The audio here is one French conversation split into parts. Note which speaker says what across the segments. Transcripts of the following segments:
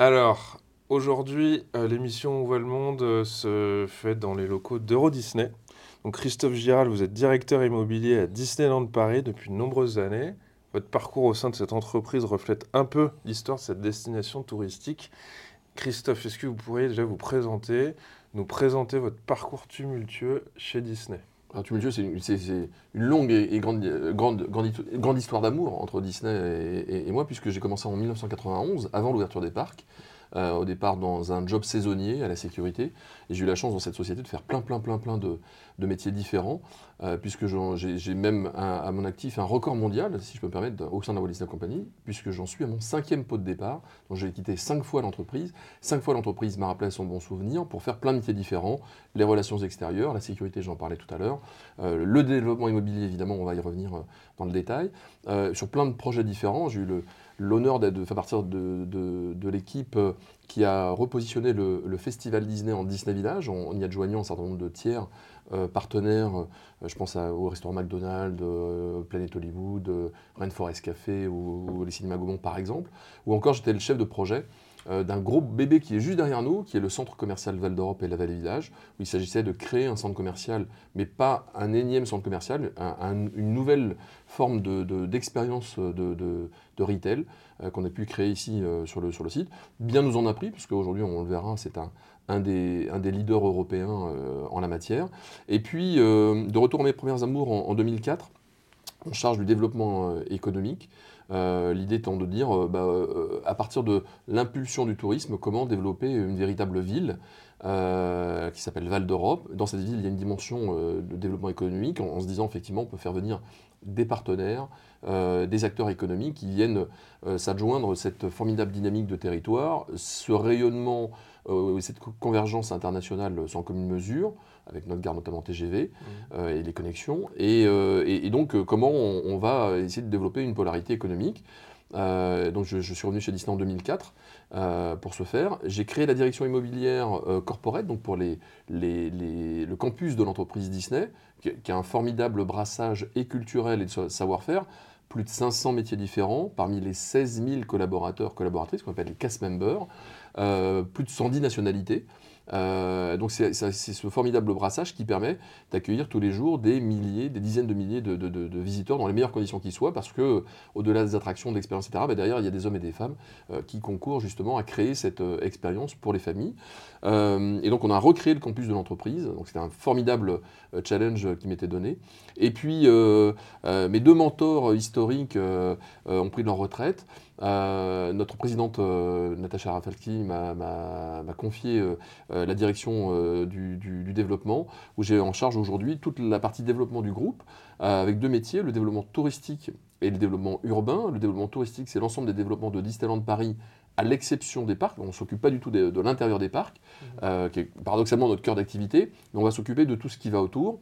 Speaker 1: Alors, aujourd'hui, euh, l'émission Où va le monde euh, se fait dans les locaux d'Euro Disney. Donc Christophe Giral, vous êtes directeur immobilier à Disneyland Paris depuis de nombreuses années. Votre parcours au sein de cette entreprise reflète un peu l'histoire de cette destination touristique. Christophe, est-ce que vous pourriez déjà vous présenter, nous présenter votre parcours tumultueux chez Disney?
Speaker 2: Alors, tumultueux, c'est une, longue et, et grande, histoire d'amour entre Disney et moi, puisque j'ai commencé en 1991, avant l'ouverture des parcs. Euh, au départ dans un job saisonnier à la sécurité. Et j'ai eu la chance dans cette société de faire plein, plein, plein, plein de, métiers différents, euh, puisque j'ai même à mon actif un record mondial, si je peux me permettre, au sein de la Walt Company, puisque j'en suis à mon cinquième pot de départ. Donc j'ai quitté cinq fois l'entreprise. Cinq fois l'entreprise m'a rappelé son bon souvenir pour faire plein de métiers différents, les relations extérieures, la sécurité, j'en parlais tout à l'heure, euh, le développement immobilier, évidemment, on va y revenir dans le détail, sur plein de projets différents. J'ai eu le- l'honneur de faire partie de, de- l'équipe euh, qui a repositionné le, festival Disney en Disney Village, en, y adjoignant un certain nombre de tiers euh, partenaires. euh, je pense au restaurant McDonald's, Planet Hollywood, Rainforest Café ou, ou les cinémas Gaumont par exemple. Ou encore j'étais le chef de projet euh, d'un gros bébé qui est juste derrière nous, qui est le centre commercial Val d'Europe et la Vallée Village, où il s'agissait de créer un centre commercial, mais pas un énième centre commercial, un- un- une nouvelle forme de- de- d'expérience de, de- de retail euh, qu'on a pu créer ici euh, sur, le, sur le site. Bien nous en a pris, puisque aujourd'hui on le verra, c'est un, un, des, un des leaders européens en la matière. Et puis, de retour à mes premières amours en, en 2004, on charge du développement économique. Euh, L'idée étant de dire, euh, bah, euh, à partir de l'impulsion du tourisme, comment développer une véritable ville qui s'appelle Val d'Europe. Dans cette ville, il y a une dimension de développement économique, en, se disant effectivement, on peut faire venir des partenaires, des acteurs économiques qui viennent s'adjoindre cette formidable dynamique de territoire, ce rayonnement, cette co- convergence internationale sans commune mesure, avec notre gare notamment TGV euh, et les connexions, et, euh, et- et donc euh, comment on, on va essayer de développer une polarité économique. Donc je, je suis revenu chez Disney en 2004 euh, pour ce faire. J'ai créé la direction immobilière corporate, donc pour les, les- les- le campus de l'entreprise Disney, qui, qui a un formidable brassage et culturel et de sa- savoir-faire. Plus de 500 métiers différents, parmi les 16 000 collaborateurs, collaboratrices, qu'on appelle les cast members, euh, plus de 110 nationalités. Euh, donc c'est ce formidable brassage qui permet d'accueillir tous les jours des milliers, des dizaines de milliers de, visiteurs dans les meilleures conditions qui soient, parce que au-delà des attractions, de l'expérience, etc., bah, derrière il y a des hommes et des femmes euh, qui concourent justement à créer cette euh, expérience pour les familles. Et donc on a recréé le campus de l'entreprise, donc c'était un formidable challenge qui m'était donné. Et puis mes deux mentors historiques ont pris leur retraite. Euh, notre présidente euh, Natacha Rafalski m'a- confié euh, euh, la direction du, du- du développement, où j'ai en charge aujourd'hui toute la partie développement du groupe, avec deux métiers, le développement touristique et le développement urbain. Le développement touristique, c'est l'ensemble des développements de Disneyland Paris, à l'exception des parcs. On ne s'occupe pas du tout de, de l'intérieur des parcs, euh, qui est paradoxalement notre cœur d'activité, mais on va s'occuper de tout ce qui va autour.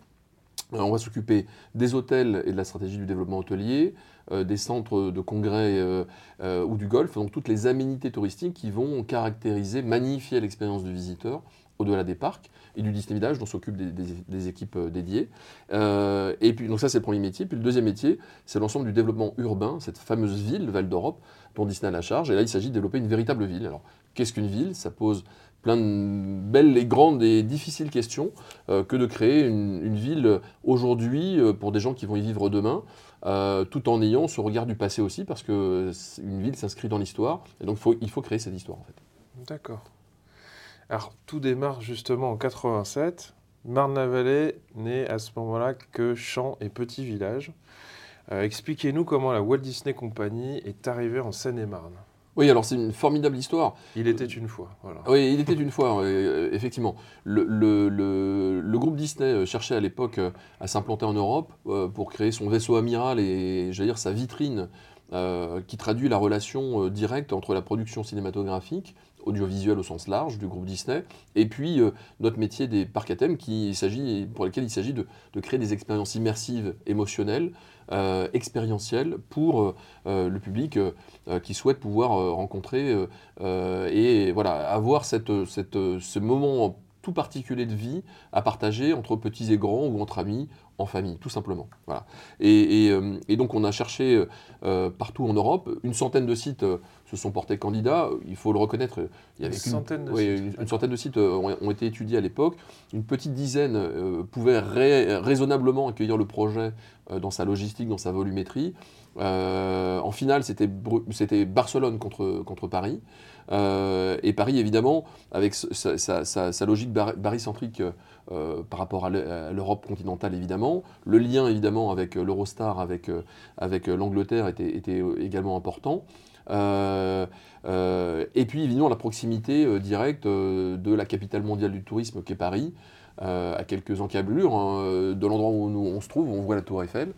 Speaker 2: On va s'occuper des hôtels et de la stratégie du développement hôtelier, des centres de congrès euh, euh, ou du golf, donc toutes les aménités touristiques qui vont caractériser, magnifier l'expérience du visiteur au-delà des parcs et du Disney Village dont s'occupent des, équipes euh, dédiées. Euh, et puis, donc ça c'est le premier métier. Puis le deuxième métier, c'est l'ensemble du développement urbain, cette fameuse ville, Val d'Europe, dont Disney a la charge. Et là, il s'agit de développer une véritable ville. Alors, qu'est-ce qu'une ville? Ça pose plein de belles et grandes et difficiles questions euh, que de créer une, ville aujourd'hui euh, pour des gens qui vont y vivre demain, euh, tout en ayant ce regard du passé aussi, parce que une ville s'inscrit dans l'histoire, et donc il faut créer cette histoire en fait.
Speaker 1: D'accord. Alors, tout démarre justement en 87. Marne-la-Vallée n'est à ce moment-là que champ et petit village. Euh, Expliquez-nous comment la Walt Disney Company est arrivée en Seine-et-Marne.
Speaker 2: Oui, alors c'est une formidable histoire.
Speaker 1: Il était une fois, voilà.
Speaker 2: Oui, il était une fois, euh, effectivement. Le, le- le- le groupe Disney euh, cherchait à l'époque euh, à s'implanter en Europe euh, pour créer son vaisseau amiral et, j'allais dire, sa vitrine qui traduit la relation directe entre la production cinématographique audiovisuel au sens large du groupe Disney, et puis euh, notre métier des parcs à thème qui, pour lesquels il s'agit de, créer des expériences immersives, émotionnelles, euh, pour euh, le public qui souhaite pouvoir rencontrer et voilà, avoir cette, ce moment tout particulier de vie à partager entre petits et grands ou entre amis, en famille, tout simplement. Voilà. Et, donc on a cherché partout en Europe, une centaine de sites se sont portés candidats. Il faut le reconnaître.
Speaker 1: Il y avait une, centaine de
Speaker 2: sites. Une, centaine de sites euh, ont, été étudiés à l'époque. Une petite dizaine euh, pouvaient raisonnablement accueillir le projet euh, dans sa logistique, dans sa volumétrie. en finale, c'était Barcelone contre, contre Paris. et Paris, évidemment, avec sa, logique barycentrique par rapport à l'Europe continentale, évidemment. Le lien, évidemment, avec l'Eurostar, avec, avec l'Angleterre était, était, également important. Euh, euh, et puis évidemment la proximité euh, directe de la capitale mondiale du tourisme qu'est Paris. à quelques encablures hein, de l'endroit où nous, on se trouve, on voit la tour Eiffel,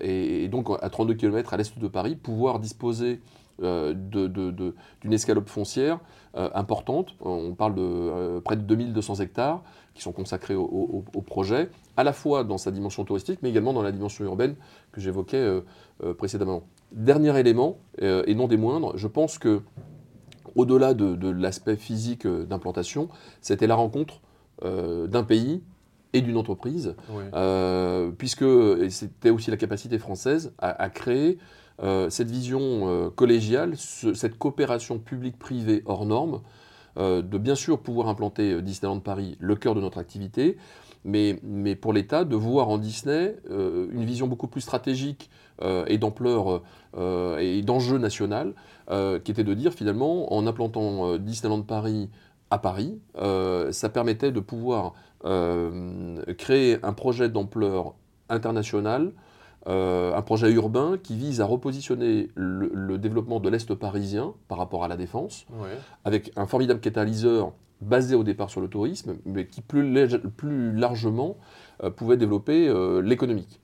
Speaker 2: et, donc à 32 km à l'est de Paris, pouvoir disposer d'une escalope foncière importante, on parle de près de 2200 hectares qui sont consacrés au, projet, à la fois dans sa dimension touristique, mais également dans la dimension urbaine que j'évoquais précédemment. Dernier élément, euh, et non des moindres, je pense que au-delà de, l'aspect physique euh, d'implantation, c'était la rencontre euh, d'un pays et d'une entreprise, puisque c'était aussi la capacité française à, créer cette vision collégiale, cette coopération publique-privée hors norme, de bien sûr pouvoir implanter Disneyland Paris, le cœur de notre activité, mais, pour l'État, de voir en Disney une vision beaucoup plus stratégique euh, et d'ampleur euh, et d'enjeu national, euh, qui était de dire finalement, en implantant Disneyland Paris à Paris, ça permettait de pouvoir créer un projet d'ampleur internationale, un projet urbain qui vise à repositionner le, développement de l'Est parisien par rapport à la défense, avec un formidable catalyseur basé au départ sur le tourisme, mais qui plus, plus largement pouvait développer l'économique.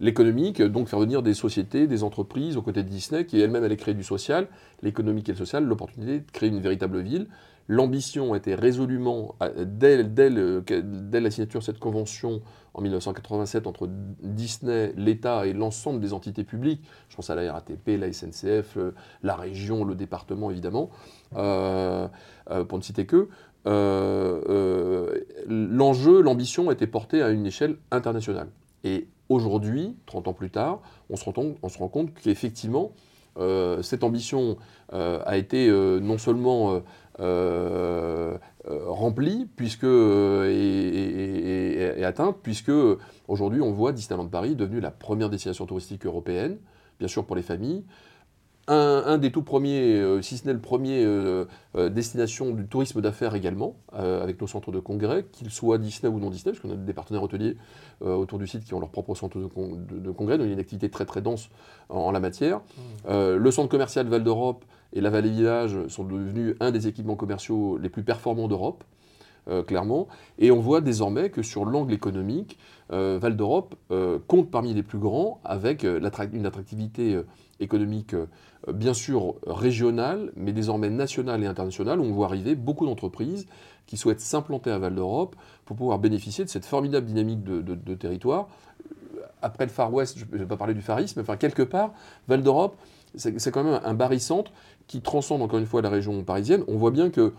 Speaker 2: L'économique, donc faire venir des sociétés, des entreprises aux côtés de Disney, qui elle-même allait créer du social, l'économique et le social, l'opportunité de créer une véritable ville. L'ambition était résolument, dès, dès, la signature de cette convention en 1987 entre Disney, l'État et l'ensemble des entités publiques, je pense à la RATP, la SNCF, la région, le département évidemment, euh, euh, pour ne citer que, euh, l'enjeu, l'ambition était portée à une échelle internationale. Et Aujourd'hui, 30 ans plus tard, on se rend, compte qu'effectivement, euh, cette ambition euh, a été euh, non seulement remplie puisque, et, atteinte, puisque aujourd'hui on voit Disneyland Paris devenu la première destination touristique européenne, bien sûr pour les familles, un, des tout premiers, euh, si ce n'est le premier, euh, euh, destination du tourisme d'affaires également, avec nos centres de congrès, qu'ils soient Disney ou non Disney, parce qu'on a des partenaires hôteliers autour du site qui ont leur propre centre de, congrès, donc il y a une activité très très dense en, la matière. Mmh. le centre commercial Val d'Europe et la Vallée Village sont devenus un des équipements commerciaux les plus performants d'Europe. Clairement, et on voit désormais que sur l'angle économique, Val d'Europe compte parmi les plus grands avec une attractivité économique euh, bien sûr régionale, mais désormais nationale et internationale, on voit arriver beaucoup d'entreprises qui souhaitent s'implanter à Val d'Europe pour pouvoir bénéficier de cette formidable dynamique de, territoire. Après le Far West, je ne vais pas parler du Farisme, mais enfin, quelque part, Val d'Europe, c'est quand même un barycentre qui transcende encore une fois la région parisienne. On voit bien que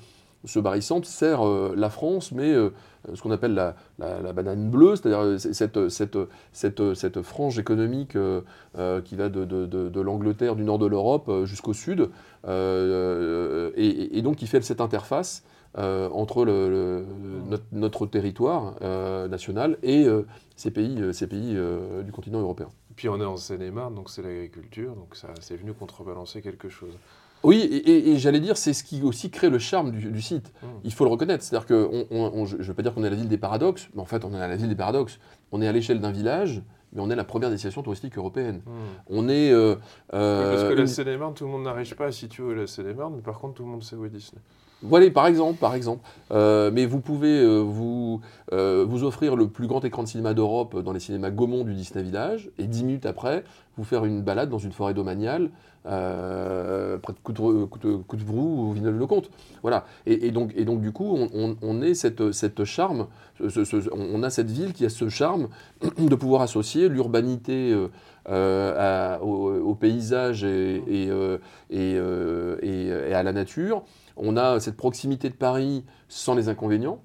Speaker 2: ce barycentre sert euh, la France, mais euh, ce qu'on appelle la, banane bleue, c'est-à-dire euh, cette, cette, cette, cette, frange économique qui va de, de, l'Angleterre, du nord de l'Europe jusqu'au sud, et, donc qui fait cette interface entre notre, territoire national et ces pays, ces pays du continent européen.
Speaker 1: Puis on est en Seine-et-Marne, donc c'est l'agriculture, donc ça c'est venu contrebalancer quelque chose.
Speaker 2: Oui, et, j'allais dire, c'est ce qui aussi crée le charme du, site. Mmh. Il faut le reconnaître. C'est-à-dire que, je ne veux pas dire qu'on est à la ville des paradoxes, mais en fait, on est à la ville des paradoxes. On est à l'échelle d'un village, mais on est la première destination touristique européenne. Mmh.
Speaker 1: On est. Euh, parce que la Seine-et-Marne, tout le monde n'arrive pas à situer la mais par contre, tout le monde sait où est Disney.
Speaker 2: Voilà, par exemple, par exemple. Euh, mais vous pouvez euh, vous, euh, vous offrir le plus grand écran de cinéma d'Europe dans les cinémas Gaumont du Disney Village, et dix minutes après, vous faire une balade dans une forêt domaniale, près de Coutevrou ou Villeneuve-le-Comte. Voilà. Et, donc, et donc, du coup, on, on, est cette, cette charme, on a cette ville qui a ce charme de pouvoir associer l'urbanité au, paysage et, et, et, à la nature. On a cette proximité de Paris sans les inconvénients.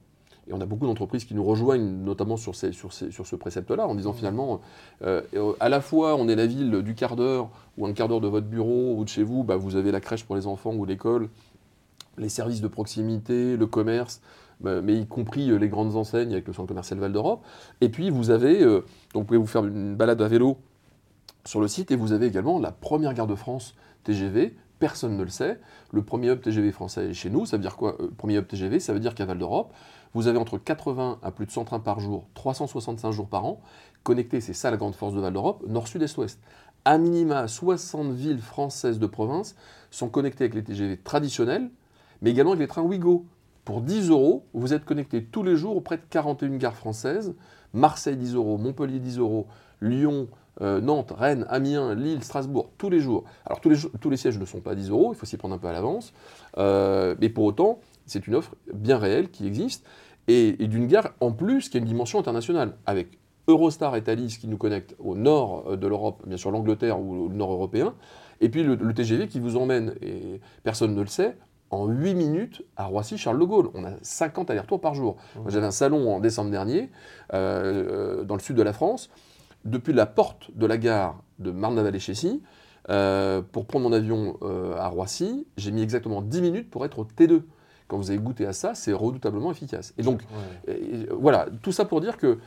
Speaker 2: Et on a beaucoup d'entreprises qui nous rejoignent, notamment sur, ces, sur, ces, sur ce précepte-là, en disant finalement, euh, à la fois on est la ville du quart d'heure, ou un quart d'heure de votre bureau, ou de chez vous, bah, vous avez la crèche pour les enfants ou l'école, les services de proximité, le commerce, bah, mais y compris euh, les grandes enseignes avec le centre commercial Val d'Europe. Et puis vous avez, euh, donc vous pouvez vous faire une balade à vélo sur le site, et vous avez également la première gare de France TGV, personne ne le sait. Le premier hub TGV français est chez nous. Ça veut dire quoi euh, Premier hub TGV, ça veut dire qu'à Val d'Europe, vous avez entre 80 à plus de 100 trains par jour, 365 jours par an, connectés, c'est ça la grande force de Val d'Europe, nord, sud, est, ouest. À minima, 60 villes françaises de province sont connectées avec les TGV traditionnels, mais également avec les trains Ouigo. Pour 10 euros, vous êtes connecté tous les jours auprès de 41 gares françaises. Marseille 10 euros, Montpellier 10 euros, Lyon, euh, Nantes, Rennes, Amiens, Lille, Strasbourg, tous les jours. Alors tous les, tous les sièges ne sont pas à 10 euros, il faut s'y prendre un peu à l'avance. Euh, mais pour autant, c'est une offre bien réelle qui existe et, et d'une gare en plus qui a une dimension internationale avec Eurostar et Thalys qui nous connectent au nord de l'Europe, bien sûr l'Angleterre ou le nord européen, et puis le, le, TGV qui vous emmène, et personne ne le sait, en 8 minutes à Roissy-Charles de Gaulle. On a 50 allers-retours par jour. Mmh. J'avais un salon en décembre dernier, euh, dans le sud de la France, depuis la porte de la gare de Marne-la-Vallée-Chessy, euh, pour prendre mon avion euh, à Roissy, j'ai mis exactement 10 minutes pour être au T2 quand vous avez goûté à ça, c'est redoutablement efficace. Et donc, ouais. et, voilà, tout ça pour dire que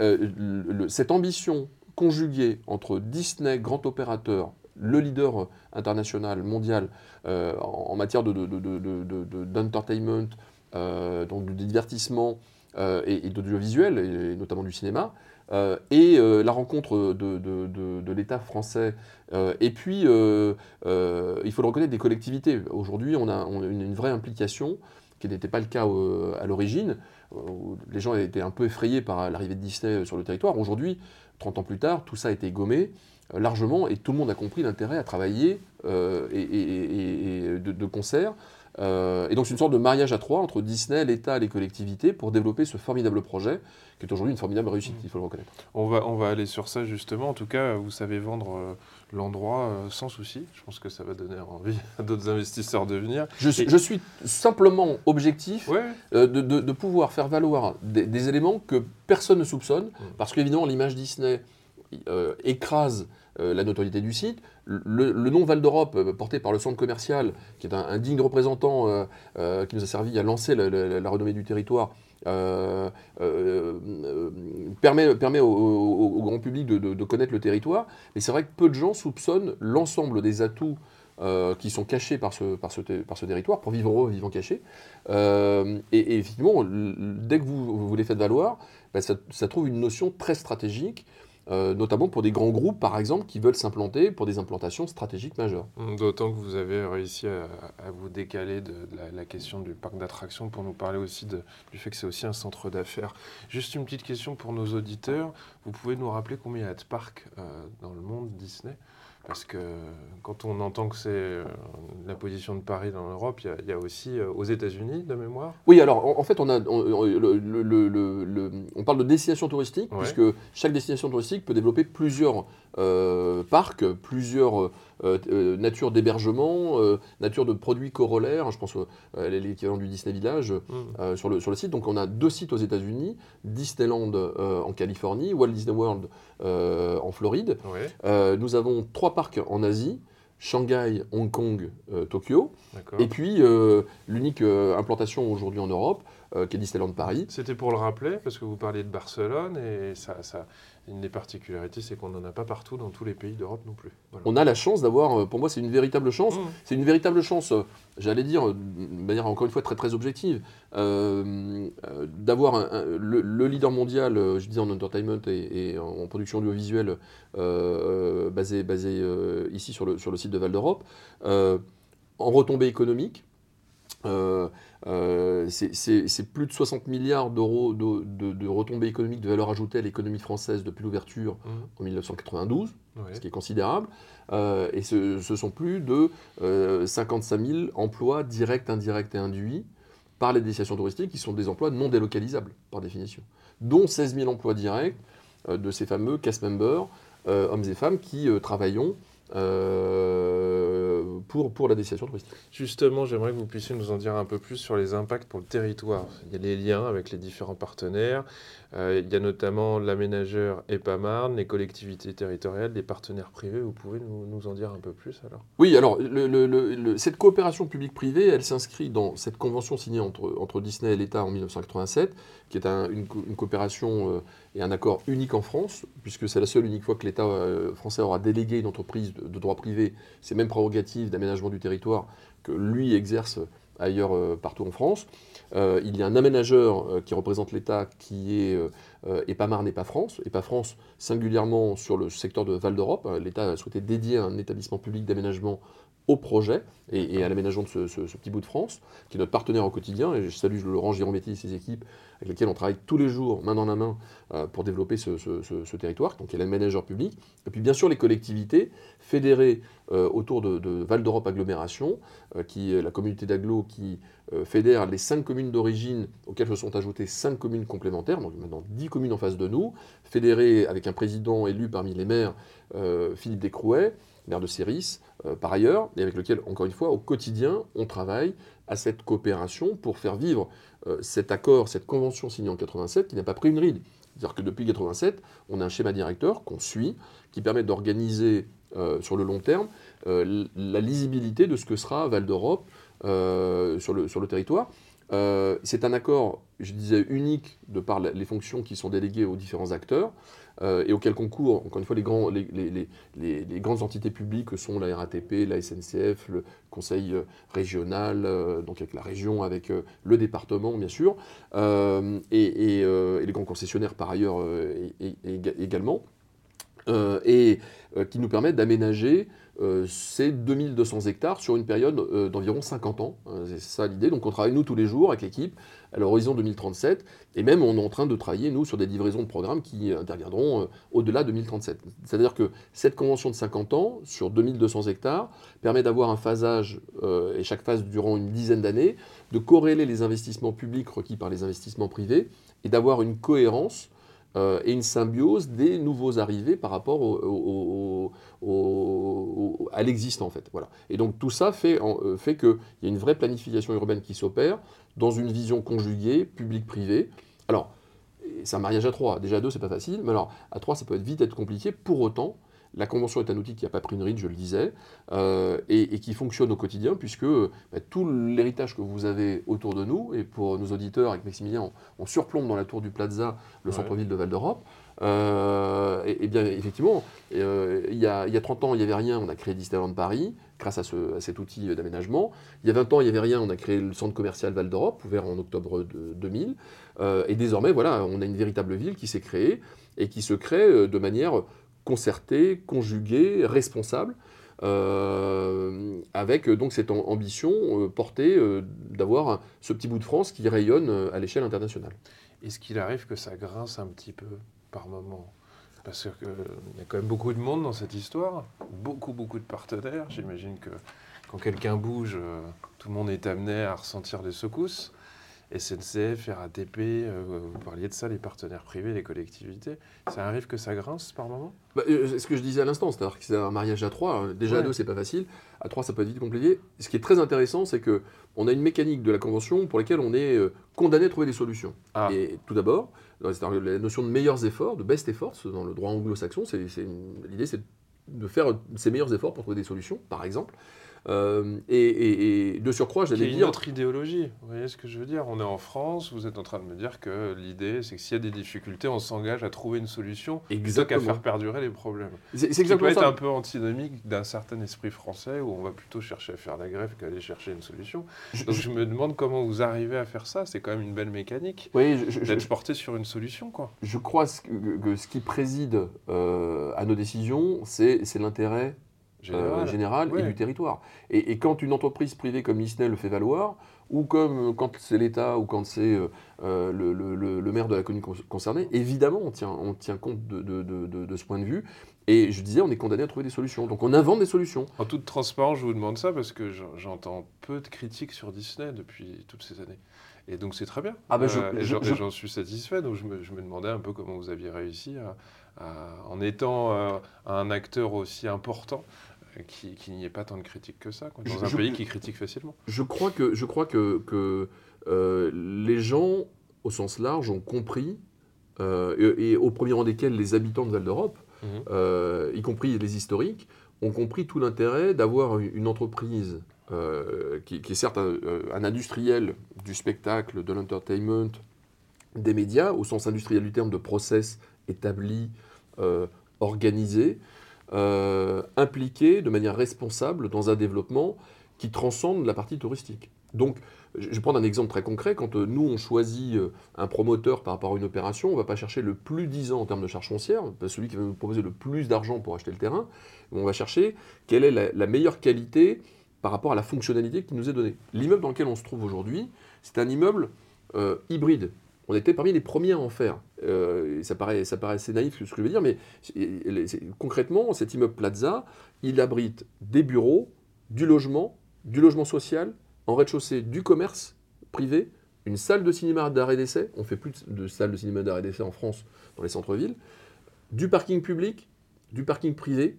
Speaker 2: euh, le, cette ambition conjuguée entre Disney, grand opérateur, le leader international, mondial, en, en, matière d'entertainment, euh, donc de divertissement et, et d'audiovisuel, et, et, notamment du cinéma, euh, et euh, la rencontre de, de, de, l'État français, euh, et puis il faut le reconnaître des collectivités. Aujourd'hui, on a, on a une, une, vraie implication qui n'était pas le cas à l'origine. Les gens étaient un peu effrayés par l'arrivée de Disney sur le territoire. Aujourd'hui, 30 ans plus tard, tout ça a été gommé largement et tout le monde a compris l'intérêt à travailler et, et, et de, concert euh, et donc c'est une sorte de mariage à trois entre Disney, l'État et les collectivités pour développer ce formidable projet qui est aujourd'hui une formidable réussite, il faut le reconnaître.
Speaker 1: On va, on va aller sur ça justement. En tout cas, vous savez vendre euh, l'endroit euh, sans souci. Je pense que ça va donner envie à d'autres investisseurs de venir.
Speaker 2: Je, et... je, suis simplement objectif ouais. euh, de, de, de, pouvoir faire valoir des, des, éléments que personne ne soupçonne, mmh. parce qu'évidemment l'image Disney euh, écrase euh, la notoriété du site. Le, nom Val d'Europe, euh, porté par le centre commercial, qui est un, digne représentant euh, qui nous a servi à lancer la, la, renommée du territoire, permet, au, grand public de, connaître le territoire. Mais c'est vrai que peu de gens soupçonnent l'ensemble des atouts qui sont cachés par ce, territoire, pour vivre heureux, vivant caché. Et, et, effectivement, dès que vous, vous les faites valoir, ben ça trouve une notion très stratégique euh, notamment pour des grands groupes, par exemple, qui veulent s'implanter pour des implantations stratégiques majeures.
Speaker 1: D'autant que vous avez réussi à, vous décaler de, la, question du parc d'attractions pour nous parler aussi du fait que c'est aussi un centre d'affaires. Juste une petite question pour nos auditeurs. Vous pouvez nous rappeler combien il y a de parcs euh, dans le monde Disney? Parce que quand on entend que c'est euh, la position de Paris dans l'Europe, il, y, a aussi euh, aux États-Unis de mémoire?
Speaker 2: Oui, alors en, en fait, on, a, on, le, le, le, on, parle de destination touristique, ouais. puisque chaque destination touristique peut développer plusieurs euh, parcs, plusieurs euh, euh, nature d'hébergement, euh, nature de produits corollaires, je pense à l'équivalent du Disney Village mmh. sur, le, sur le site. Donc on a deux sites aux États-Unis, Disneyland en Californie, Walt Disney World en Floride.
Speaker 1: Ouais.
Speaker 2: nous avons trois parcs en Asie. Shanghai, Hong Kong, euh, Tokyo. Et puis euh, l'unique euh, implantation aujourd'hui en Europe, qui est Disneyland Paris.
Speaker 1: C'était pour le rappeler, parce que vous parliez de Barcelone, et ça, ça, une des particularités, c'est qu'on n'en a pas partout dans tous les pays d'Europe non plus.
Speaker 2: Voilà. On a la chance d'avoir, euh, pour moi, c'est une véritable chance. Mmh. C'est une véritable chance, euh, j'allais dire, euh, de manière encore une fois très très objective, euh, d'avoir le, le, leader mondial, je dis en entertainment et, et en production audiovisuelle, euh, basé, basé ici sur le, sur le site de Val d'Europe, en retombée économique. Euh, Euh, c'est plus de 60 milliards d'euros de, retombées économiques de valeur ajoutée à l'économie française depuis l'ouverture mmh. en 1992, ce qui est considérable. Euh, et ce, sont plus de 55 000 emplois directs, indirects et induits par les destinations touristiques qui sont des emplois non délocalisables par définition, dont 16 000 emplois directs de ces fameux cast members, hommes et femmes qui travaillons euh, pour, pour la destination touristique.
Speaker 1: Justement, j'aimerais que vous puissiez nous en dire un peu plus sur les impacts pour le territoire. Il y a les liens avec les différents partenaires. Euh, il y a notamment l'aménageur EPAMARN, les collectivités territoriales, les partenaires privés. Vous pouvez nous, en dire un peu plus alors?
Speaker 2: Oui, alors cette coopération publique-privée, elle s'inscrit dans cette convention signée entre, Disney et l'État en 1987, qui est une, coopération euh, et un accord unique en France, puisque c'est la seule unique fois que l'État français aura délégué une entreprise de droit privé ces mêmes prérogatives d'aménagement du territoire que lui exerce ailleurs euh, partout en France. Euh, il y a un aménageur euh, qui représente l'État qui est EPAMAR n'est pas France. EPA France, singulièrement sur le secteur de Val d'Europe, l'État a souhaité dédier un établissement public d'aménagement au projet et, à l'aménagement de ce, petit bout de France, qui est notre partenaire au quotidien. Et je salue Laurent Girometti et ses équipes, avec lesquelles on travaille tous les jours, main dans la main, euh, pour développer ce, territoire, donc il y a l'aménageur public. Et puis bien sûr les collectivités fédérées euh, autour de, Val d'Europe Agglomération, euh, qui est la communauté d'agglo qui fédère les cinq communes d'origine auxquelles se sont ajoutées cinq communes complémentaires, donc maintenant dix communes en face de nous, fédérées avec un président élu parmi les maires, Philippe Descrouet, maire de Céris, euh, par ailleurs, et avec lequel, encore une fois, au quotidien, on travaille à cette coopération pour faire vivre euh, cet accord, cette convention signée en 87 qui n'a pas pris une ride. C'est-à-dire que depuis 87, on a un schéma directeur qu'on suit, qui permet d'organiser euh, sur le long terme la lisibilité de ce que sera Val d'Europe sur le territoire. C'est un accord, je disais, unique de par les fonctions qui sont déléguées aux différents acteurs. Euh, et auquel concourent, encore une fois, les, grandes entités publiques que sont la RATP, la SNCF, le conseil euh, régional, euh, donc avec la région, avec le département, bien sûr, et, les grands concessionnaires par ailleurs également, et qui nous permettent d'aménager ces 2200 hectares sur une période d'environ 50 ans. c'est ça l'idée. Donc on travaille nous tous les jours avec l'équipe à l'horizon 2037. Et même, on est en train de travailler, nous, sur des livraisons de programmes qui interviendront euh, au-delà de 2037. C'est-à-dire que cette convention de 50 ans, sur 2200 hectares, permet d'avoir un phasage, euh, et chaque phase durant une dizaine d'années, de corréler les investissements publics requis par les investissements privés, et d'avoir une cohérence euh, et une symbiose des nouveaux arrivés par rapport à l'existant en fait. Voilà. Et donc tout ça fait, fait qu'il y a une vraie planification urbaine qui s'opère, dans une vision conjuguée, public-privé. Alors, c'est un mariage à trois. Déjà à deux, c'est pas facile, mais alors à trois, ça peut être vite être compliqué. Pour autant, la convention est un outil qui n'a pas pris une ride, je le disais, euh, et, qui fonctionne au quotidien, puisque bah, tout l'héritage que vous avez autour de nous, et pour nos auditeurs, avec Maximilien, on, surplombe dans la tour du Plaza le centre-ville de Val d'Europe. Euh, et, bien, effectivement, euh, il, y a, il, y a, 30 ans, il n'y avait rien, on a créé Disneyland Paris grâce à, cet outil d'aménagement. Il y a 20 ans, il n'y avait rien, on a créé le centre commercial Val d'Europe, ouvert en octobre de 2000. Euh, et désormais, voilà, on a une véritable ville qui s'est créée et qui se crée de manière concertée, conjuguée, responsable. avec donc cette ambition portée d'avoir ce petit bout de France qui rayonne à l'échelle internationale.
Speaker 1: Est-ce qu'il arrive que ça grince un petit peu par moment? Parce qu'il y a quand même beaucoup de monde dans cette histoire, beaucoup, beaucoup de partenaires. J'imagine que quand quelqu'un bouge, euh, tout le monde est amené à ressentir des secousses. SNCF, RATP, euh, vous parliez de ça, les partenaires privés, les collectivités. Ça arrive que ça grince par moment?
Speaker 2: Bah, euh, Ce que je disais à l'instant, c'est-à-dire que c'est un mariage à trois. Déjà à deux, c'est pas facile. À trois, ça peut être vite compliqué. Ce qui est très intéressant, c'est que on a une mécanique de la convention pour laquelle on est condamné à trouver des solutions. Ah. Et tout d'abord, la notion de meilleurs efforts, de best efforts, dans le droit anglo-saxon, l'idée c'est de faire ses meilleurs efforts pour trouver des solutions, par exemple. Euh, et, de surcroît, j'allais dire.
Speaker 1: C'est une autre idéologie. Vous voyez ce que je veux dire? On est en France, vous êtes en train de me dire que l'idée, c'est que s'il y a des difficultés, on s'engage à trouver une solution plutôt qu'à faire perdurer les problèmes. C'est exactement ça. peut être un peu antinomique d'un certain esprit français où on va plutôt chercher à faire la grève qu'à aller chercher une solution. Donc je, me demande comment vous arrivez à faire ça. C'est quand même une belle mécanique oui, d'être porté sur une solution. Quoi.
Speaker 2: Je crois que, ce qui préside euh, à nos décisions, c'est l'intérêt euh, générale
Speaker 1: Ouais.
Speaker 2: et du territoire. Et, et quand une entreprise privée comme Disney le fait valoir, ou comme euh, quand c'est l'État ou quand c'est euh, le, le- le- le maire de la commune con- concernée, évidemment, on tient, on tient compte de, de- de- de- de ce point de vue. Et je disais, on est condamné à trouver des solutions. Donc on invente des solutions.
Speaker 1: En toute transparence, je vous demande ça parce que j'en- j'entends peu de critiques sur Disney depuis toutes ces années. Et donc c'est très bien.
Speaker 2: Ah bah, je-
Speaker 1: Euh,
Speaker 2: je-
Speaker 1: j'en-
Speaker 2: je-
Speaker 1: suis satisfait. Donc je me, je me demandais un peu comment vous aviez réussi à, à- en étant euh, un acteur aussi important, qui- qu'il n'y ait pas tant de critiques que ça, quoi, dans
Speaker 2: Je-
Speaker 1: un
Speaker 2: je-
Speaker 1: pays qui critique facilement.
Speaker 2: Je crois que, je crois que, que, euh, les gens, au sens large, ont compris, euh, et, et au premier rang desquels les habitants de Val d'Europe,
Speaker 1: Mhm.
Speaker 2: euh, y compris les historiques, ont compris tout l'intérêt d'avoir une entreprise qui, qui est certes un, un industriel du spectacle, de l'entertainment, des médias, au sens industriel du terme, de process établi, organisé, euh, impliqué de manière responsable dans un développement qui transcende la partie touristique. Donc, je vais prendre un exemple très concret. Quand euh, nous, on choisit euh, un promoteur par rapport à une opération, on ne va pas chercher le plus disant en termes de charge foncière, pas celui qui va nous proposer le plus d'argent pour acheter le terrain. On va chercher quelle est la, la meilleure qualité par rapport à la fonctionnalité qui nous est donnée. L'immeuble dans lequel on se trouve aujourd'hui, c'est un immeuble euh, hybride. On était parmi les premiers à en faire. Euh, ça, paraît, assez naïf ce que je veux dire, mais concrètement, cet immeuble Plaza, il abrite des bureaux, du logement, du logement social, en rez-de-chaussée du commerce privé, une salle de cinéma d'arrêt d'essai, on fait plus de salles de cinéma d'arrêt d'essai en France dans les centres-villes, du parking public, du parking privé,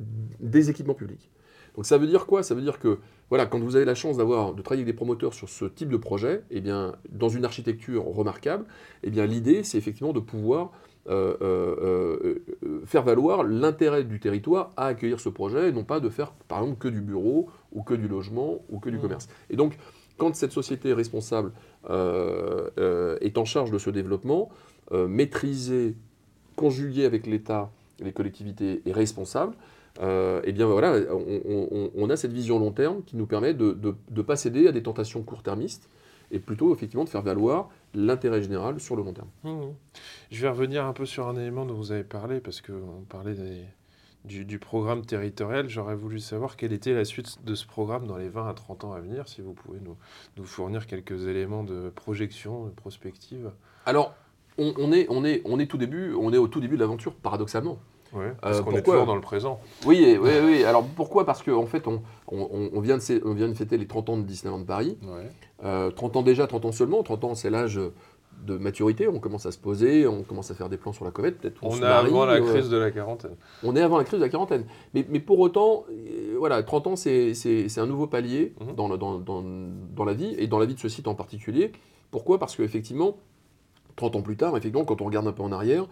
Speaker 2: des équipements publics. Donc ça veut dire quoi? Ça veut dire que voilà, quand vous avez la chance d'avoir de travailler avec des promoteurs sur ce type de projet, eh bien, dans une architecture remarquable, eh bien, l'idée, c'est effectivement de pouvoir euh, euh, euh, faire valoir l'intérêt du territoire à accueillir ce projet, et non pas de faire, par exemple, que du bureau, ou que du logement, ou que du
Speaker 1: Mmh.
Speaker 2: commerce. Et donc, quand cette société responsable est en charge de ce développement, maîtrisée, conjuguée avec l'État, les collectivités et responsable, euh, eh bien voilà, on, on- on a cette vision long terme qui nous permet de ne pas céder à des tentations court-termistes et plutôt effectivement de faire valoir l'intérêt général sur le long terme.
Speaker 1: Mhm. Je vais revenir un peu sur un élément dont vous avez parlé, parce qu'on parlait des- du, du programme territorial. J'aurais voulu savoir quelle était la suite de ce programme dans les 20 à 30 ans à venir, si vous pouvez nous, nous fournir quelques éléments de projection, de prospective.
Speaker 2: Alors, on, on est, on, est, on, est tout début, on est au tout début de l'aventure, paradoxalement.
Speaker 1: Parce
Speaker 2: Euh,
Speaker 1: qu'on est toujours dans le présent.
Speaker 2: Oui, et- oui, oui. Alors pourquoi? Parce qu'en en fait, on, on- on vient de, sé- on vient de fêter les 30 ans de Disneyland Paris.
Speaker 1: Ouais.
Speaker 2: Euh, 30 ans déjà, 30 ans seulement. 30 ans, c'est l'âge de maturité. On commence à se poser, on commence à faire des plans sur la comète. Peut-être
Speaker 1: On est
Speaker 2: marie,
Speaker 1: avant la
Speaker 2: euh,
Speaker 1: crise de la quarantaine.
Speaker 2: On est avant la crise de la quarantaine. Mais, mais pour autant, euh, voilà, 30 ans, c'est un nouveau palier
Speaker 1: Mhm.
Speaker 2: dans, le- dans, dans, dans la vie, et dans la vie de ce site en particulier. Pourquoi? Parce qu'effectivement, 30 ans plus tard, effectivement, quand on regarde un peu en arrière,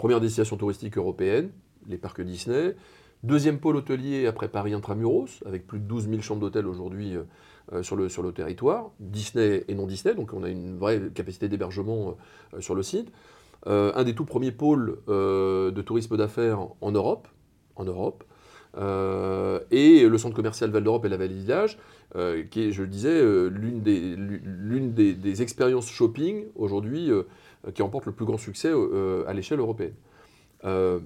Speaker 2: première destination touristique européenne, les parcs Disney. Deuxième pôle hôtelier après Paris Intramuros, avec plus de 12 000 chambres d'hôtel aujourd'hui euh, euh, sur, le, territoire. Disney et non Disney, donc on a une vraie capacité d'hébergement euh, sur le site. Un des tout premiers pôles de tourisme d'affaires en Europe. En Europe. Et le centre commercial Val d'Europe et la Vallée Village, qui est, je le disais, l'une des, expériences shopping aujourd'hui qui remporte le plus grand succès euh, à l'échelle européenne. Euh,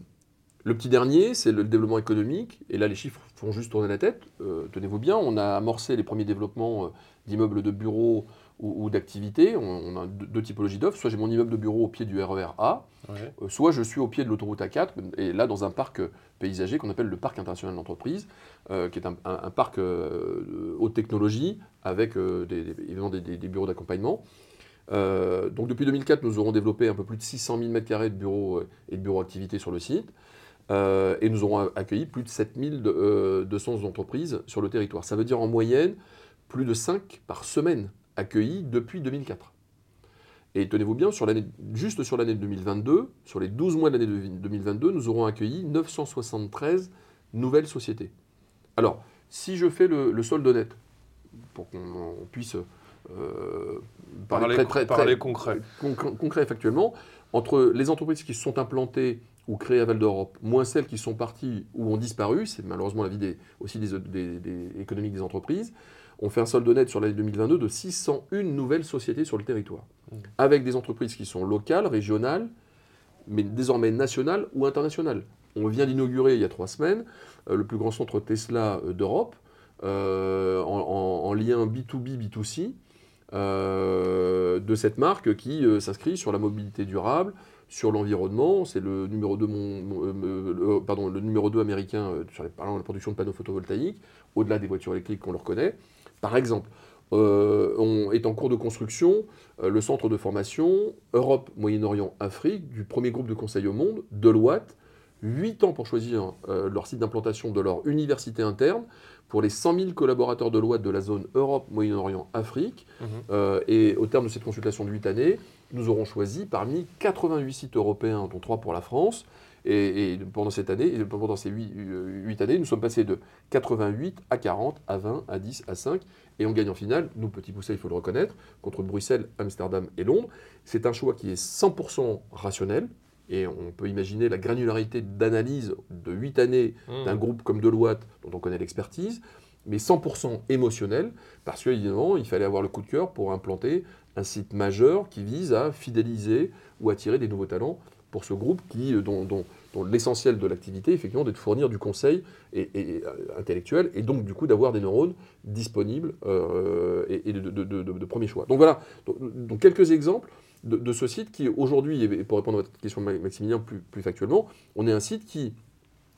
Speaker 2: le petit dernier, c'est le développement économique, et là les chiffres font juste tourner la tête. Euh, Tenez-vous bien, on a amorcé les premiers développements euh, d'immeubles de bureaux ou, ou d'activités. On, on a deux, deux typologies d'offres. Soit j'ai mon immeuble de bureau au pied du RER A,
Speaker 1: Ouais.
Speaker 2: euh, soit je suis au pied de l'autoroute A4, et là dans un parc euh, paysager qu'on appelle le parc international d'entreprise, euh, qui est un, un- un parc euh, haute technologie avec euh, des, des, des- des bureaux d'accompagnement. Euh, donc depuis 2004, nous aurons développé un peu plus de 600 000 m2 de bureaux euh, et de bureaux activités sur le site. Euh, et nous aurons accueilli plus de 7200 entreprises sur le territoire. Ça veut dire en moyenne plus de 5 par semaine accueillis depuis 2004. Et tenez-vous bien, juste sur l'année 2022, sur les 12 mois de l'année de- 2022, nous aurons accueilli 973 nouvelles sociétés. Alors, si je fais le, solde net, pour qu'on on puisse euh,
Speaker 1: Parler,
Speaker 2: très- très-
Speaker 1: parler
Speaker 2: très-
Speaker 1: concret.
Speaker 2: con- con- concret et factuellement, entre les entreprises qui se sont implantées ou créées à Val d'Europe, moins celles qui sont parties ou ont disparu, c'est malheureusement la vie des, aussi des, des- des- entreprises, on fait un solde net sur l'année 2022 de 601 nouvelles sociétés sur le territoire,
Speaker 1: Mmh.
Speaker 2: avec des entreprises qui sont locales, régionales, mais désormais nationales ou internationales. On vient d'inaugurer il y a trois semaines le plus grand centre Tesla d'Europe, en, lien B2B, B2C, de cette marque qui s'inscrit sur la mobilité durable, sur l'environnement. C'est le numéro 2 pardon, le numéro 2 américain sur la production de panneaux photovoltaïques, au-delà des voitures électriques qu'on le reconnaît. Par exemple, euh, on est en cours de construction euh, le centre de formation Europe, Moyen-Orient, Afrique du premier groupe de conseil au monde, Deloitte. 8 ans pour choisir euh, leur site d'implantation de leur université interne pour les 100 000 collaborateurs de Deloitte de la zone Europe, Moyen-Orient, Afrique. Mhm. et au terme de cette consultation de 8 années, nous aurons choisi parmi 88 sites européens, dont 3 pour la France, et, pendant cette année, pendant ces 8, années, nous sommes passés de 88 à 40, à 20, à 10, à 5. Et on gagne en finale, nous, Petit Pousset, il faut le reconnaître, contre Bruxelles, Amsterdam et Londres. C'est un choix qui est 100% rationnel. Et on peut imaginer la granularité d'analyse de 8 années mmh. d'un groupe comme Deloitte, dont on connaît l'expertise, mais 100% émotionnel, parce qu'évidemment, il fallait avoir le coup de cœur pour implanter un site majeur qui vise à fidéliser ou attirer des nouveaux talents pour ce groupe qui, euh, dont, l'essentiel de l'activité, effectivement, est de fournir du conseil et, euh, intellectuel, et donc, du coup, d'avoir des neurones disponibles euh, et, de, de, premier choix. Donc voilà, donc, quelques exemples de, ce site qui, aujourd'hui, pour répondre à votre question, Maximilien, plus, factuellement, on est un site qui,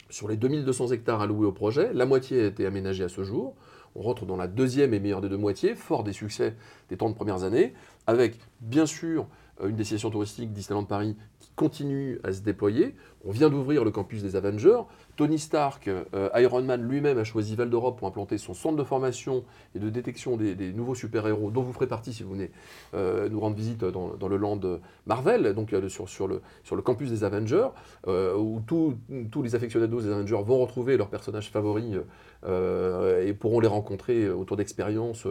Speaker 2: sur les 2200 hectares alloués au projet, la moitié a été aménagée à ce jour. On rentre dans la deuxième et meilleure des deux moitiés, fort des succès des 30 premières années, avec bien sûr une destination touristique, Disneyland Paris, continue à se déployer. On vient d'ouvrir le campus des Avengers. Tony Stark, euh, Iron Man lui-même, a choisi Val d'Europe pour implanter son centre de formation et de détection des, nouveaux super-héros, dont vous ferez partie si vous venez euh, nous rendre visite dans, le land Marvel, donc euh, sur, le, campus des Avengers, où tous les aficionados des Avengers vont retrouver leurs personnages favoris et pourront les rencontrer autour d'expériences,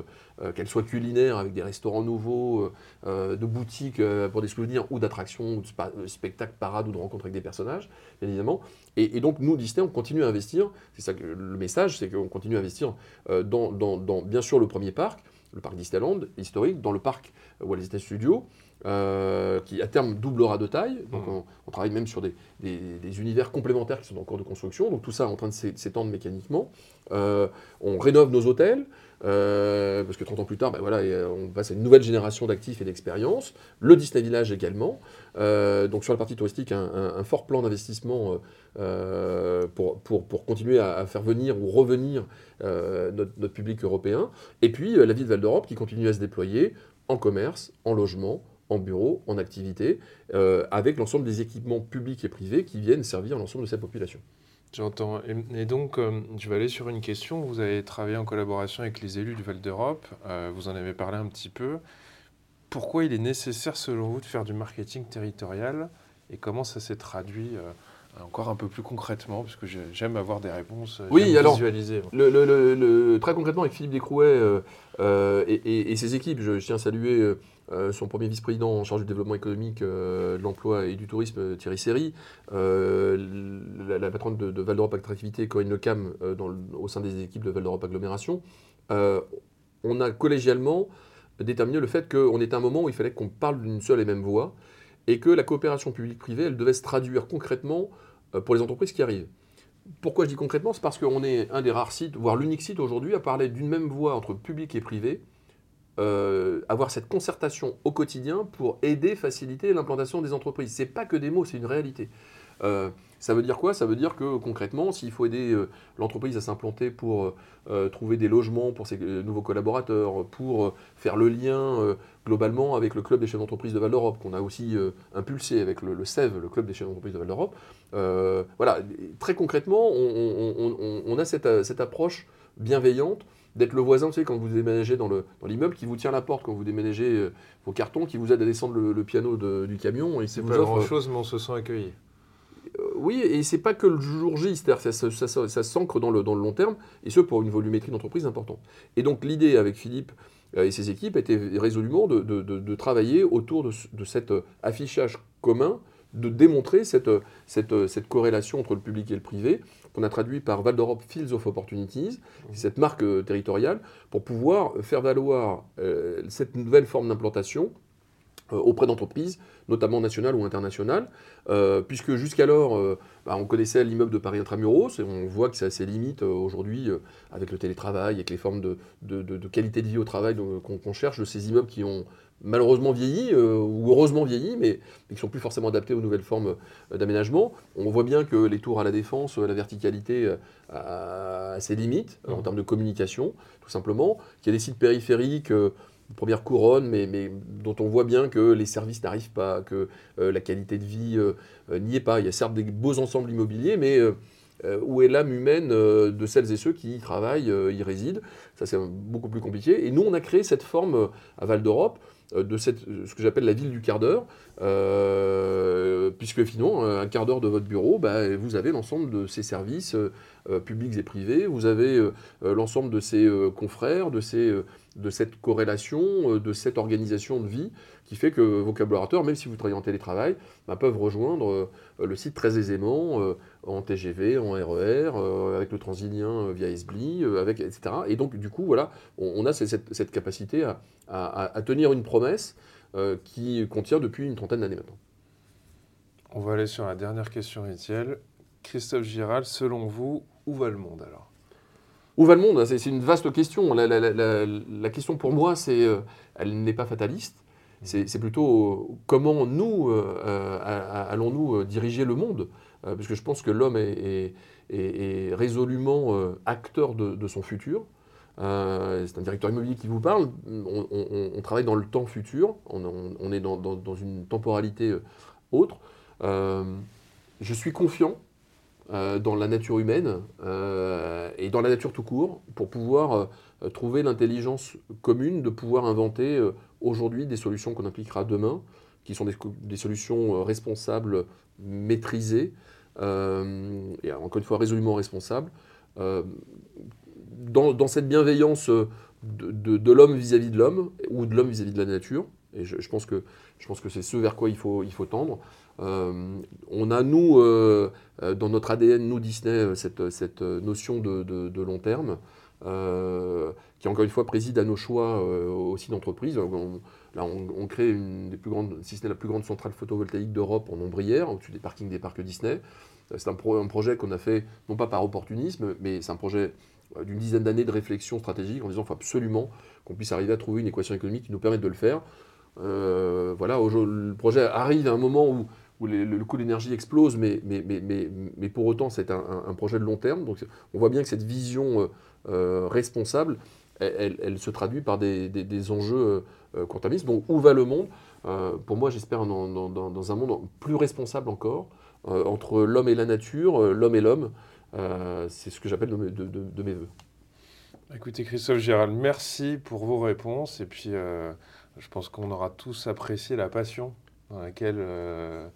Speaker 2: qu'elles soient culinaires, avec des restaurants nouveaux, de boutiques pour des souvenirs, ou d'attractions, ou de spectacles, parades, ou de rencontres avec des personnages, bien évidemment. Et, donc, nous, Disney, on continue à investir. C'est ça que le message, c'est qu'on continue à investir euh, dans, bien sûr, le premier parc, le parc Disneyland historique, dans le parc Walt Disney Studios, euh, qui à terme doublera de taille. Donc, mmh. on, travaille même sur des, univers complémentaires qui sont en cours de construction. Donc, tout ça est en train de s'étendre mécaniquement. Euh, on rénove nos hôtels. Euh, parce que 30 ans plus tard, ben voilà, on passe à une nouvelle génération d'actifs et d'expériences. Le Disney Village également. Euh, donc sur la partie touristique, un, fort plan d'investissement euh, pour, pour, pour, continuer à, faire venir ou revenir notre, notre, public européen. Et puis la ville de Val d'Europe qui continue à se déployer en commerce, en logement, en bureau, en activité, avec l'ensemble des équipements publics et privés qui viennent servir l'ensemble de cette population.
Speaker 1: J'entends. Et, donc, euh, je vais aller sur une question. Vous avez travaillé en collaboration avec les élus du Val d'Europe. Euh, vous en avez parlé un petit peu. Pourquoi il est nécessaire, selon vous, de faire du marketing territorial et comment ça s'est traduit euh, encore un peu plus concrètement, parce que j'aime avoir des réponses
Speaker 2: oui, alors, visualiser. Le, très concrètement, avec Philippe Descrouet et, ses équipes, je, tiens à saluer euh, son premier vice-président en charge du développement économique, euh, de l'emploi et du tourisme, Thierry Serry, euh, la, patronne de, Val d'Europe Attractivité, Corinne Lecam, au sein des équipes de Val d'Europe Agglomération, on a collégialement déterminé le fait qu'on était à un moment où il fallait qu'on parle d'une seule et même voix, et que la coopération publique-privée, elle devait se traduire concrètement pour les entreprises qui arrivent. Pourquoi je dis concrètement? C'est parce qu'on est un des rares sites, voire l'unique site aujourd'hui, à parler d'une même voix entre public et privé, euh, avoir cette concertation au quotidien pour aider, faciliter l'implantation des entreprises. Ce n'est pas que des mots, c'est une réalité. Euh, ça veut dire quoi? Ça veut dire que concrètement, s'il faut aider euh, l'entreprise à s'implanter pour trouver des logements pour ses nouveaux collaborateurs, pour faire le lien globalement avec le club des chefs d'entreprise de Val d'Europe, qu'on a aussi impulsé avec le, CEV, le club des chefs d'entreprise de Val d'Europe, voilà, très concrètement, on, a cette approche bienveillante d'être le voisin, vous savez, quand vous déménagez dans l'immeuble, dans qui vous tient la porte quand vous déménagez euh, vos cartons, qui vous aide à descendre le, piano du camion.
Speaker 1: Et c'est pas grand-chose, mais on se sent accueilli.
Speaker 2: Euh, oui, et c'est pas que le jour J, c'est-à-dire ça, ça, s'ancre dans le, dans le long terme, et ce pour une volumétrie d'entreprise importante. Et donc l'idée avec Philippe euh, et ses équipes était résolument de, de, de, travailler autour de, cet affichage commun, de démontrer cette, cette, cette corrélation entre le public et le privé, qu'on a traduit par Val d'Europe Fields of Opportunities, cette marque euh, territoriale, pour pouvoir faire valoir euh, cette nouvelle forme d'implantation auprès d'entreprises, notamment nationales ou internationales, puisque jusqu'alors, bah, on connaissait l'immeuble de Paris Intramuros, et on voit que c'est assez limite aujourd'hui, avec le télétravail, avec les formes de, de, qualité de vie au travail qu'on cherche, de ces immeubles qui ont malheureusement vieilli, euh, ou heureusement vieilli, mais, qui ne sont plus forcément adaptés aux nouvelles formes euh, d'aménagement. On voit bien que les tours à la défense, euh, la verticalité a ses limites en mmh. termes de communication, tout simplement. Qu'il y a des sites périphériques première couronne, mais, mais, dont on voit bien que les services n'arrivent pas, que la qualité de vie n'y est pas. Il y a certes des beaux ensembles immobiliers, mais où est l'âme humaine de celles et ceux qui y travaillent, y résident Ça, c'est beaucoup plus compliqué. Et nous, on a créé cette forme à Val d'Europe euh, de ce que j'appelle la ville du quart d'heure, euh, puisque finalement, un quart d'heure de votre bureau, bah, vous avez l'ensemble de ces services euh, publics et privés, vous avez l'ensemble de ces confrères, de, ces, de cette corrélation, de cette organisation de vie qui fait que vos collaborateurs, même si vous travaillez en télétravail, bah, peuvent rejoindre le site très aisément en TGV, en RER, avec le Transilien via Esbly, avec, etc. Et donc, du coup, voilà, on, a cette, cette capacité à, à, tenir une promesse euh, qui contient depuis une trentaine d'années maintenant.
Speaker 1: On va aller sur la dernière question, Étienne. Christophe Giral, selon vous, où va le monde alors?
Speaker 2: Où va le monde? C'est une vaste question. La, question pour moi, c'est, euh, elle n'est pas fataliste. C'est plutôt euh, comment nous allons-nous diriger le monde Parce que je pense que l'homme est, résolument acteur de, son futur. Euh, c'est un directeur immobilier qui vous parle. On, travaille dans le temps futur, on, est dans, une temporalité euh, autre. Euh, je suis confiant dans la nature humaine et dans la nature tout court pour pouvoir trouver l'intelligence commune de pouvoir inventer aujourd'hui des solutions qu'on appliquera demain, qui sont des, solutions responsables, maîtrisées, et encore une fois résolument responsables, dans, cette bienveillance euh, de, l'homme vis-à-vis de l'homme ou de l'homme vis-à-vis de la nature. Et je, pense que, c'est ce vers quoi il faut, tendre. Euh, on a, nous, euh, dans notre ADN, nous, Disney, cette, notion de, long terme, qui, encore une fois, préside à nos choix aussi d'entreprise. là, on, crée une des plus grandes, si ce n'est la plus grande centrale photovoltaïque d'Europe en ombrière, au-dessus des parkings des parcs Disney. C'est un, projet qu'on a fait, non pas par opportunisme, mais c'est un projet euh, d'une dizaine d'années de réflexion stratégique en disant qu'il faut absolument qu'on puisse arriver à trouver une équation économique qui nous permette de le faire. Euh, voilà, le projet arrive à un moment où, où le coût de l'énergie explose, mais, mais, mais, mais, pour autant c'est un, projet de long terme. Donc on voit bien que cette vision euh, responsable, elle, se traduit par des, des, enjeux euh, Donc où va le monde? Pour moi, j'espère dans, dans, un monde plus responsable encore, entre l'homme et la nature, l'homme et l'homme. Euh, c'est ce que j'appelle de, mes voeux.
Speaker 1: Écoutez, Christophe Gérald, merci pour vos réponses. Et puis, euh, je pense qu'on aura tous apprécié la passion dans laquelle euh,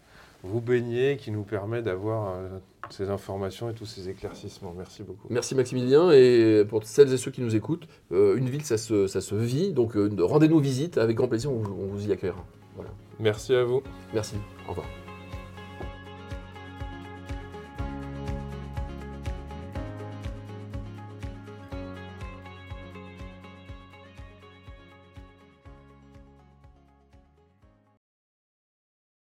Speaker 1: vous baignez, qui nous permet d'avoir ces informations et tous ces éclaircissements. Merci beaucoup.
Speaker 2: Merci Maximilien. Et pour celles et ceux qui nous écoutent, une ville, ça se, ça se vit. Donc, rendez-nous visite. Avec grand plaisir, on, vous y accueillera.
Speaker 1: Merci à vous.
Speaker 2: Merci. Au revoir.